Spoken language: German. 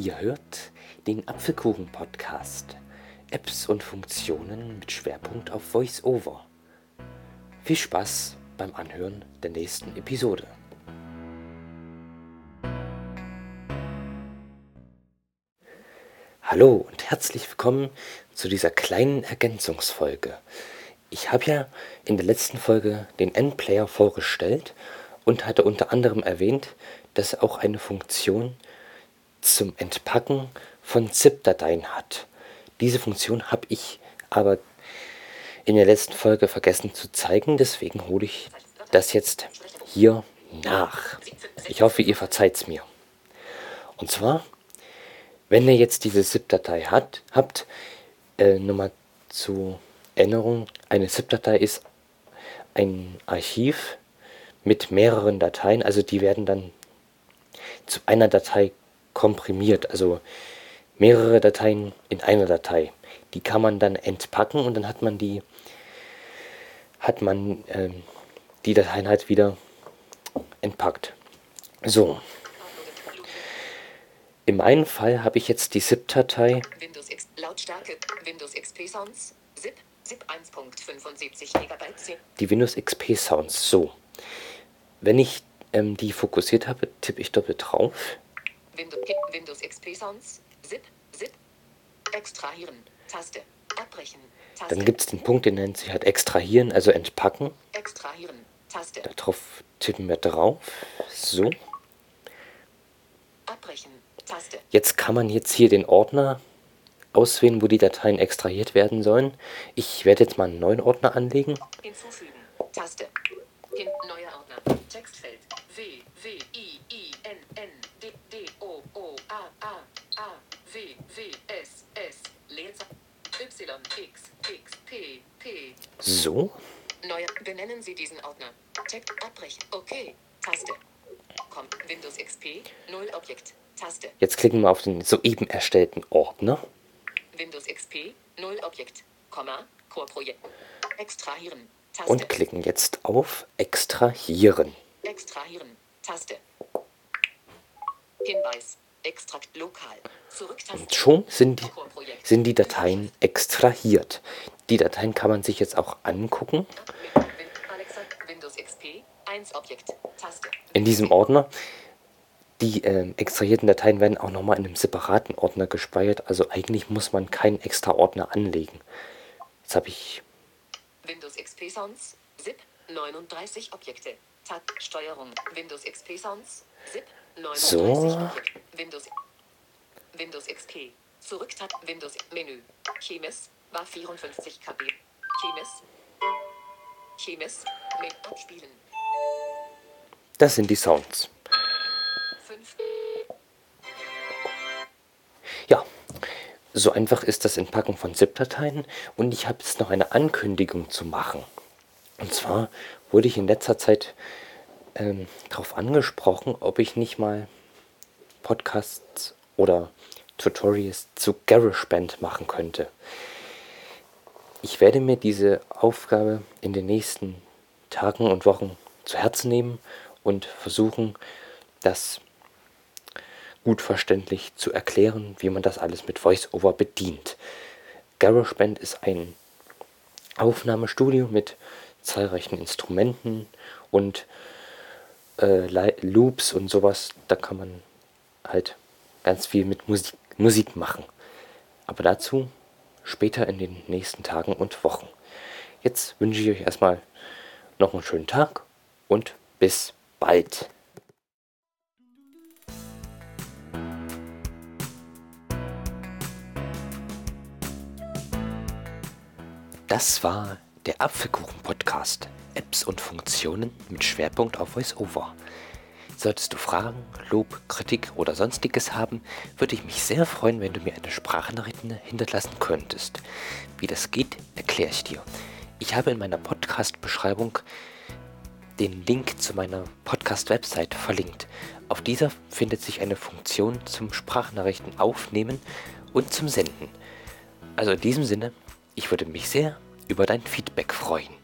Ihr hört den Apfelkuchen-Podcast. Apps und Funktionen mit Schwerpunkt auf VoiceOver. Viel Spaß beim Anhören der nächsten Episode. Hallo und herzlich willkommen zu dieser kleinen Ergänzungsfolge. Ich habe ja in der letzten Folge den Endplayer vorgestellt und hatte unter anderem erwähnt, dass auch eine Funktion zum Entpacken von ZIP-Dateien hat. Diese Funktion habe ich aber in der letzten Folge vergessen zu zeigen, deswegen hole ich das jetzt hier nach. Ich hoffe, ihr verzeiht es mir. Und zwar, wenn ihr jetzt diese ZIP-Datei habt, äh, nochmal zur Erinnerung, eine ZIP-Datei ist ein Archiv mit mehreren Dateien, also die werden dann zu einer Datei komprimiert, also mehrere Dateien in einer Datei. Die kann man dann entpacken und dann hat man die hat man ähm, die Dateien halt wieder entpackt. So. In meinem Fall habe ich jetzt die ZIP-Datei. Windows X, Lautstärke, Windows XP Sounds, ZIP, ZIP 1.75 MB. Die Windows XP Sounds. So. Wenn ich ähm, die fokussiert habe, tippe ich doppelt drauf. Windows XP Sounds, ZIP, ZIP, extrahieren, Taste, abbrechen, Taste. Dann gibt es den Punkt, den nennt sich halt extrahieren, also entpacken. Extrahieren, Taste. Darauf tippen wir drauf. So. Abbrechen, Taste. Jetzt kann man jetzt hier den Ordner auswählen, wo die Dateien extrahiert werden sollen. Ich werde jetzt mal einen neuen Ordner anlegen. Hinzufügen, Taste. In, neuer Ordner. Textfeld. W, W, I, I, N, N, D, D, O, O, A, A, A, W, W, S, S, Leerzeichen, Y, X, X, P, P. So. Neu, benennen Sie diesen Ordner. Text abbrechen. Okay. Taste. Kommt Windows XP, Null Objekt. Taste. Jetzt klicken wir auf den soeben erstellten Ordner. Windows XP, Null Objekt, Komma, Core Projekt. Extrahieren. Taste. Und klicken jetzt auf Extrahieren. Extrahieren. Taste. Hinweis. Extrakt lokal. Und schon sind die, sind die Dateien extrahiert. Die Dateien kann man sich jetzt auch angucken. In diesem Ordner. Die äh, extrahierten Dateien werden auch nochmal in einem separaten Ordner gespeichert. Also eigentlich muss man keinen extra Ordner anlegen. Jetzt habe ich Windows XP Sounds, ZIP, 39 Objekte. Tab, Steuerung, Windows XP Sounds, ZIP, 39 so. Windows, Windows XP. Zurück Tab, Windows, Menü. Chemis, war 54 KB. Chemis. Chemis, mit abspielen. Das sind die Sounds. Fünf. Ja, so einfach ist das Entpacken von ZIP-Dateien und ich habe jetzt noch eine Ankündigung zu machen. Und zwar wurde ich in letzter Zeit ähm, darauf angesprochen, ob ich nicht mal Podcasts oder Tutorials zu GarageBand machen könnte. Ich werde mir diese Aufgabe in den nächsten Tagen und Wochen zu Herzen nehmen und versuchen, das gut verständlich zu erklären, wie man das alles mit VoiceOver bedient. GarageBand ist ein Aufnahmestudio mit zahlreichen Instrumenten und äh, Loops und sowas. Da kann man halt ganz viel mit Musik, Musik machen. Aber dazu später in den nächsten Tagen und Wochen. Jetzt wünsche ich euch erstmal noch einen schönen Tag und bis bald. Das war der Apfelkuchen-Podcast. Apps und Funktionen mit Schwerpunkt auf VoiceOver. Solltest du Fragen, Lob, Kritik oder sonstiges haben, würde ich mich sehr freuen, wenn du mir eine Sprachnachricht hinterlassen könntest. Wie das geht, erkläre ich dir. Ich habe in meiner Podcast-Beschreibung den Link zu meiner Podcast-Website verlinkt. Auf dieser findet sich eine Funktion zum Sprachnachrichten aufnehmen und zum Senden. Also in diesem Sinne, ich würde mich sehr über dein Feedback freuen.